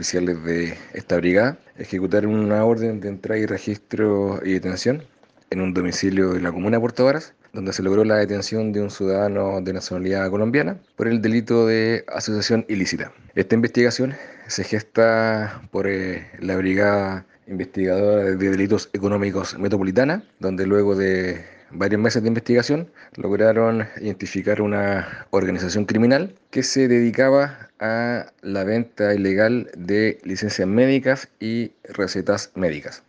oficiales de esta brigada ejecutaron una orden de entrada y registro y detención en un domicilio de la comuna de Puerto Varas, donde se logró la detención de un ciudadano de nacionalidad colombiana por el delito de asociación ilícita. Esta investigación se gesta por eh, la Brigada Investigadora de Delitos Económicos Metropolitana, donde luego de varios meses de investigación lograron identificar una organización criminal que se dedicaba a la venta ilegal de licencias médicas y recetas médicas.